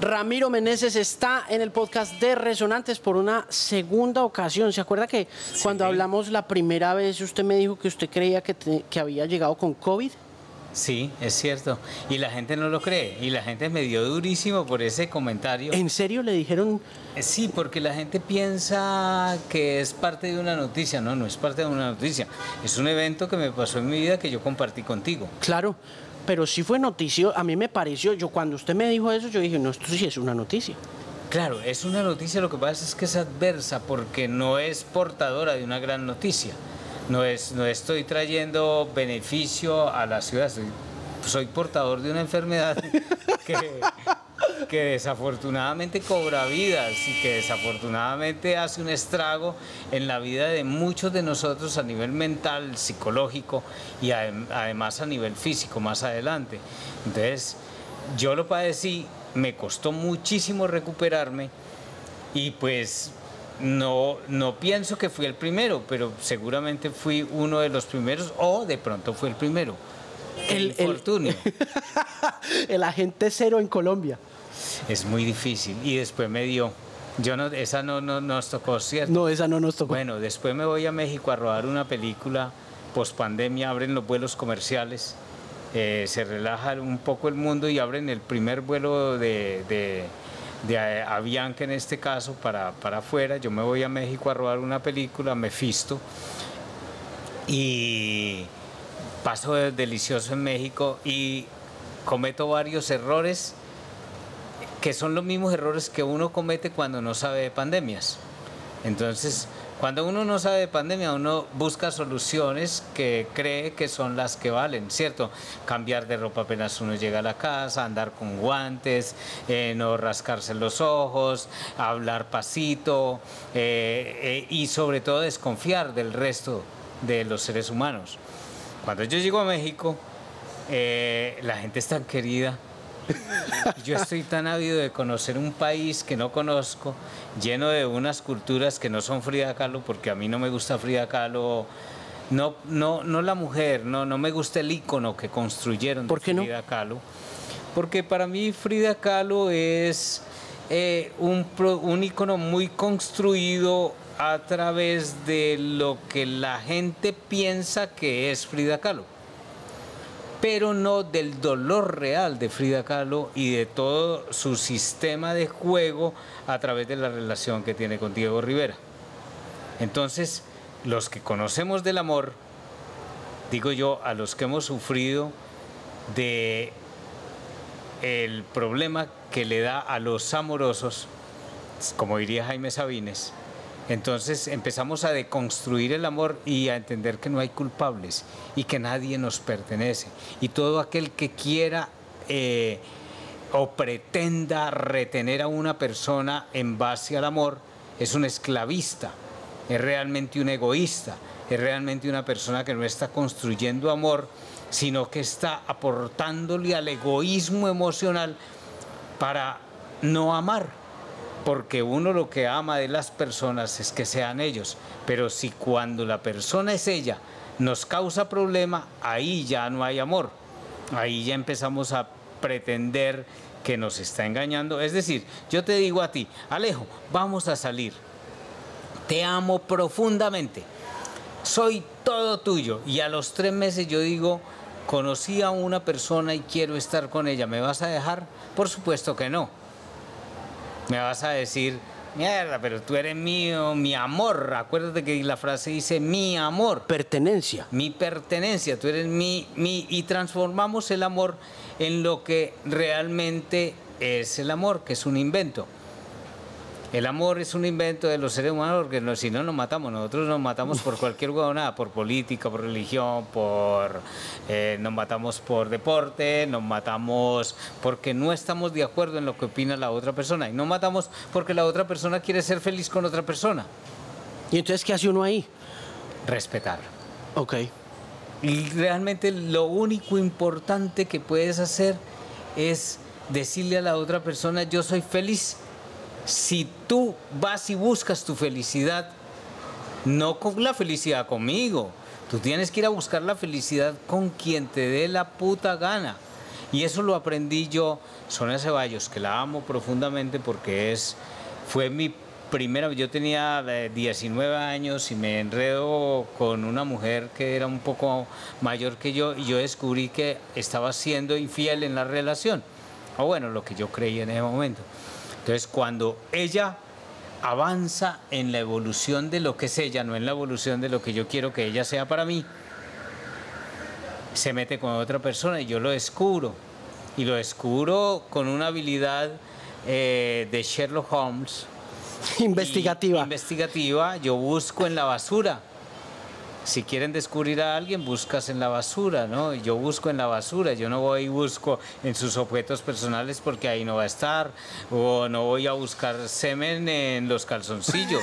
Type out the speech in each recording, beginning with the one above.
Ramiro Meneses está en el podcast de Resonantes por una segunda ocasión. ¿Se acuerda que cuando hablamos la primera vez usted me dijo que usted creía que, te- que había llegado con COVID? Sí, es cierto. Y la gente no lo cree. Y la gente me dio durísimo por ese comentario. ¿En serio le dijeron? Eh, Sí, porque la gente piensa que es parte de una noticia. No, no es parte de una noticia. Es un evento que me pasó en mi vida que yo compartí contigo. Claro, pero sí fue noticia. A mí me pareció, yo cuando usted me dijo eso, yo dije, no, esto sí es una noticia. Claro, es una noticia, lo que pasa es que es adversa porque no es portadora de una gran noticia. No, es, no estoy trayendo beneficio a la ciudad, soy, soy portador de una enfermedad que, que desafortunadamente cobra vidas y que desafortunadamente hace un estrago en la vida de muchos de nosotros a nivel mental, psicológico y adem- además a nivel físico más adelante. Entonces, yo lo padecí, me costó muchísimo recuperarme y pues no, no pienso que fui el primero, pero seguramente fui uno de los primeros o de pronto fue el primero. El, El- el- infortunio. el agente cero en Colombia. es muy difícil y después me dio. Yo no, esa no, no nos tocó, ¿cierto? No, esa no nos tocó. Bueno, después me voy a México a rodar una película post pandemia, abren los vuelos comerciales, eh, se relaja un poco el mundo y abren el primer vuelo de, de, de Avianca en este caso para, para afuera. Yo me voy a México a rodar una película, Mephisto, y paso de- delicioso en México y cometo varios errores que son los mismos errores que uno comete cuando no sabe de pandemias. Entonces, cuando uno no sabe de pandemia, uno busca soluciones que cree que son las que valen, ¿cierto? Cambiar de ropa apenas uno llega a la casa, andar con guantes, eh, no rascarse los ojos, hablar pasito eh, eh, y sobre todo desconfiar del resto de los seres humanos. Cuando yo llego a México, eh, la gente es tan querida, yo estoy tan ávido de conocer un país que no conozco, lleno de unas culturas que no son Frida Kahlo, porque a mí no me gusta Frida Kahlo, no, no, no la mujer, no, no me gusta el icono que construyeron de ¿Por qué no? Frida Kahlo, porque para mí Frida Kahlo es eh, un, un icono muy construido a través de lo que la gente piensa que es Frida Kahlo pero no del dolor real de Frida Kahlo y de todo su sistema de juego a través de la relación que tiene con Diego Rivera. Entonces, los que conocemos del amor, digo yo, a los que hemos sufrido de el problema que le da a los amorosos, como diría Jaime Sabines, entonces empezamos a deconstruir el amor y a entender que no hay culpables y que nadie nos pertenece. Y todo aquel que quiera eh, o pretenda retener a una persona en base al amor es un esclavista, es realmente un egoísta, es realmente una persona que no está construyendo amor, sino que está aportándole al egoísmo emocional para no amar porque uno lo que ama de las personas es que sean ellos, pero si cuando la persona es ella nos causa problema, ahí ya no hay amor, ahí ya empezamos a pretender que nos está engañando. Es decir, yo te digo a ti, Alejo, vamos a salir, te amo profundamente, soy todo tuyo, y a los tres meses yo digo, conocí a una persona y quiero estar con ella, ¿me vas a dejar? Por supuesto que no. Me vas a decir, mierda, pero tú eres mío, mi amor. Acuérdate que la frase dice mi amor, Pertenencia. mi pertenencia, tú eres mi, mi. Y transformamos el amor en lo que realmente es el amor, que es un invento. El amor es un invento de los seres humanos porque no- si no nos matamos, nosotros nos matamos por cualquier huevonada, por política, por religión, por eh, nos matamos por deporte, nos matamos porque no estamos de acuerdo en lo que opina la otra persona y nos matamos porque la otra persona quiere ser feliz con otra persona. ¿Y entonces qué hace uno ahí? Respetar. Ok. Y realmente lo único importante que puedes hacer es decirle a la otra persona, yo soy feliz. Si tú vas y buscas tu felicidad, no con la felicidad conmigo, tú tienes que ir a buscar la felicidad con quien te dé la puta gana. Y eso lo aprendí yo, Sonia Ceballos, que la amo profundamente porque es, fue mi primera, yo tenía 19 eh, años y me enredo con una mujer que era un poco mayor que yo y yo descubrí que estaba siendo infiel en la relación, o bueno, lo que yo creía en ese momento. Entonces, cuando ella avanza en la evolución de lo que es ella, no en la evolución de lo que yo quiero que ella sea para mí, se mete con otra persona y yo lo descubro. Y lo descubro con una habilidad eh, de Sherlock Holmes. Investigativa. investigativa, yo busco en la basura. Si quieren descubrir a alguien, buscas en la basura, ¿no? Yo busco en la basura, yo no voy y busco en sus objetos personales porque ahí no va a estar, o no voy a buscar semen en los calzoncillos.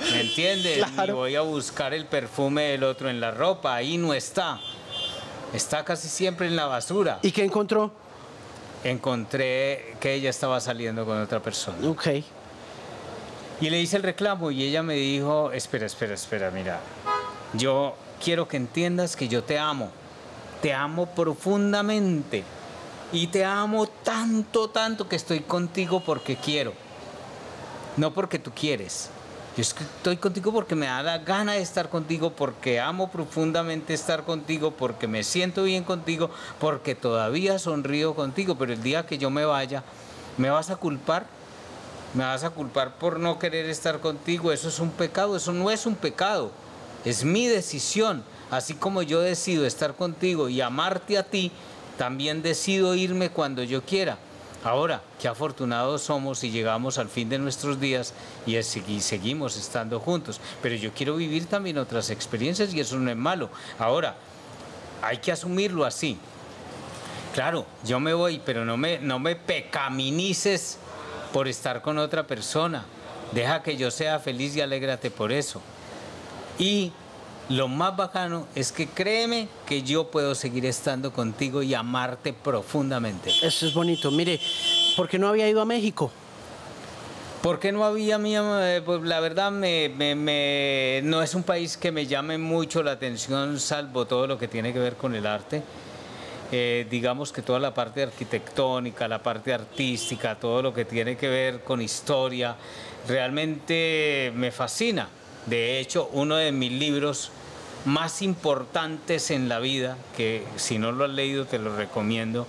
¿Me entiendes? Y voy a buscar el perfume del otro en la ropa, ahí no está. Está casi siempre en la basura. ¿Y qué encontró? Encontré que ella estaba saliendo con otra persona. Ok. Y le hice el reclamo y ella me dijo, espera, espera, espera, mira, yo quiero que entiendas que yo te amo, te amo profundamente y te amo tanto, tanto que estoy contigo porque quiero, no porque tú quieres. Yo estoy contigo porque me da la gana de estar contigo, porque amo profundamente estar contigo, porque me siento bien contigo, porque todavía sonrío contigo, pero el día que yo me vaya, ¿me vas a culpar? ¿Me vas a culpar por no querer estar contigo? Eso es un pecado, eso no es un pecado, es mi decisión. Así como yo decido estar contigo y amarte a ti, también decido irme cuando yo quiera. Ahora, qué afortunados somos y llegamos al fin de nuestros días y, seguimos estando juntos. Pero yo quiero vivir también otras experiencias y eso no es malo. Ahora, hay que asumirlo así. Claro, yo me voy, pero no me, no me pecaminices por estar con otra persona. Deja que yo sea feliz y alégrate por eso. Y lo más bacano es que créeme que yo puedo seguir estando contigo y amarte profundamente. Eso es bonito. Mire, ¿por qué no había ido a México? ¿Por qué no había eh, Pues la verdad me, no es un país que me llame mucho la atención, salvo todo lo que tiene que ver con el arte. Eh, digamos que toda la parte arquitectónica, la parte artística, todo lo que tiene que ver con historia, realmente me fascina. De hecho, uno de mis libros más importantes en la vida, que si no lo has leído te lo recomiendo,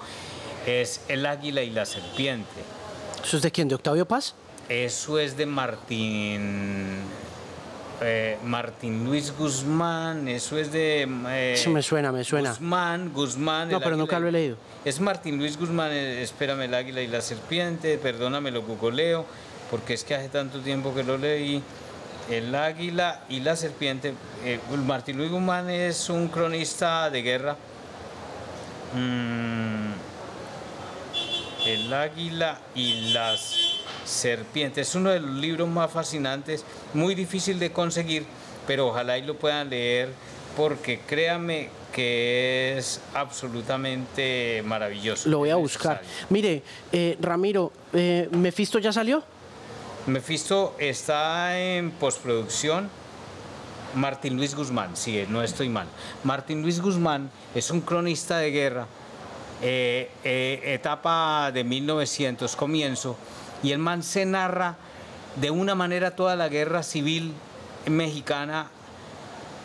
es El águila y la serpiente. ¿Eso es de quién? ¿De Octavio Paz? Eso es de Martín. Eh, Martín Luis Guzmán, eso es de... Eh, eso me suena, me suena. Guzmán, Guzmán. No, pero nunca lo he leído. Es Martín Luis Guzmán, eh, espérame, el águila y la serpiente, perdóname, lo googleo, porque es que hace tanto tiempo que lo leí. El águila y la serpiente. Eh, Martín Luis Guzmán es un cronista de guerra. Mm, el águila y las serpientes. Es uno de los libros más fascinantes, muy difícil de conseguir, pero ojalá y lo puedan leer porque créame que es absolutamente maravilloso. Lo voy a buscar. Mire, eh, Ramiro, eh, ¿Mefisto ya salió? Mephisto está en postproducción. Martín Luis Guzmán, sí, no estoy mal. Martín Luis Guzmán es un cronista de guerra, eh, etapa de 1900, comienzo, y el man se narra de una manera toda la guerra civil mexicana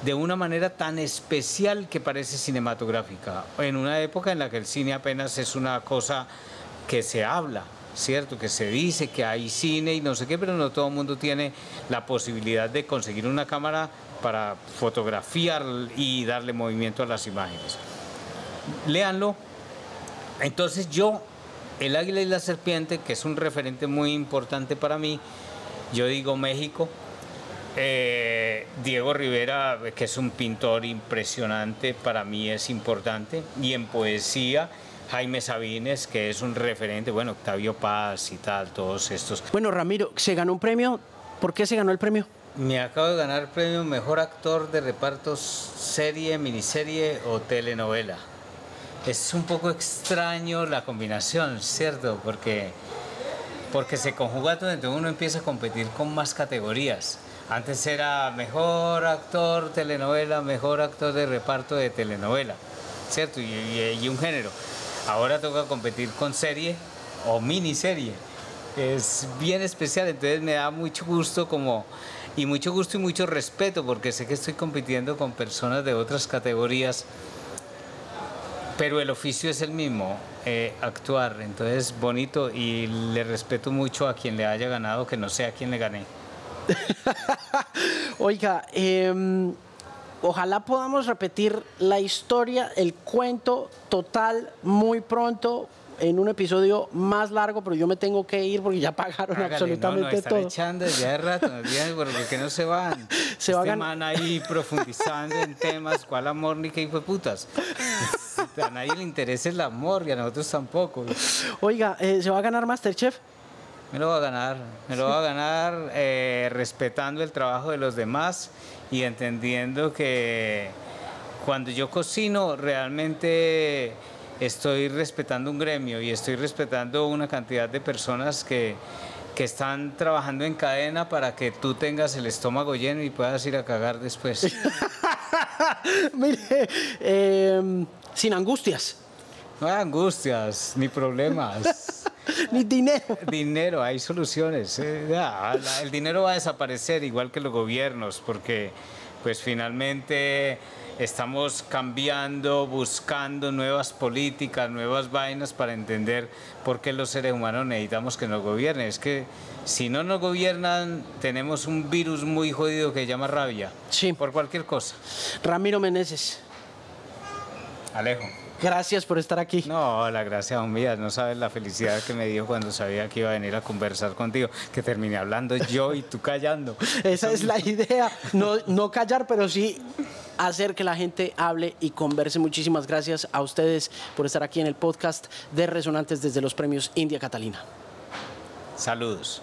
de una manera tan especial que parece cinematográfica, en una época en la que el cine apenas es una cosa que se habla, ¿cierto? Que se dice que hay cine y no sé qué, pero no todo el mundo tiene la posibilidad de conseguir una cámara para fotografiar y darle movimiento a las imágenes. Léanlo. Entonces yo, El Águila y la Serpiente, que es un referente muy importante para mí, yo digo México, eh, Diego Rivera, que es un pintor impresionante, para mí es importante, y en poesía, Jaime Sabines, que es un referente, bueno, Octavio Paz y tal, todos estos. Bueno, Ramiro, ¿se ganó un premio? ¿Por qué se ganó el premio? Me acabo de ganar el premio Mejor Actor de Repartos Serie, Miniserie o Telenovela. Es un poco extraño la combinación, ¿cierto? Porque, porque se conjuga todo, entonces uno empieza a competir con más categorías. Antes era mejor actor telenovela, mejor actor de reparto de telenovela. ¿cierto? Y, y un género. Ahora toca competir con serie o miniserie. Es bien especial, entonces me da mucho gusto como y mucho gusto y mucho respeto porque sé que estoy compitiendo con personas de otras categorías, pero el oficio es el mismo, eh, actuar, entonces bonito y le respeto mucho a quien le haya ganado, que no sé a quién le gané. Oiga, em, ojalá podamos repetir la historia, el cuento total muy pronto en un episodio más largo, pero yo me tengo que ir porque ya pagaron absolutamente no, no, todo. echando ya de rato, porque no se van. Se este van ahí profundizando en temas, cuál amor ni qué hijo de putas. A nadie le interesa el amor y a nosotros tampoco. Oiga, eh, ¿se va a ganar Masterchef? Me lo va a ganar, me lo va a ganar eh, respetando el trabajo de los demás y entendiendo que cuando yo cocino realmente estoy respetando un gremio y estoy respetando una cantidad de personas que, que están trabajando en cadena para que tú tengas el estómago lleno y puedas ir a cagar después. Mire, em, sin angustias. No hay angustias, ni problemas. ni dinero. Dinero, hay soluciones. Eh, el dinero va a desaparecer igual que los gobiernos, porque pues finalmente estamos cambiando, buscando nuevas políticas, nuevas vainas para entender por qué los seres humanos necesitamos que nos gobiernen. Es que si no nos gobiernan, tenemos un virus muy jodido que se llama rabia. Sí. Por cualquier cosa. Ramiro Meneses. Alejo. Gracias por estar aquí. No, la gracia mía, no sabes la felicidad que me dio cuando sabía que iba a venir a conversar contigo, que terminé hablando yo y tú callando. Esa es la idea, no, no callar, pero sí hacer que la gente hable y converse. Muchísimas gracias a ustedes por estar aquí en el podcast de Resonantes desde los premios India Catalina. Saludos.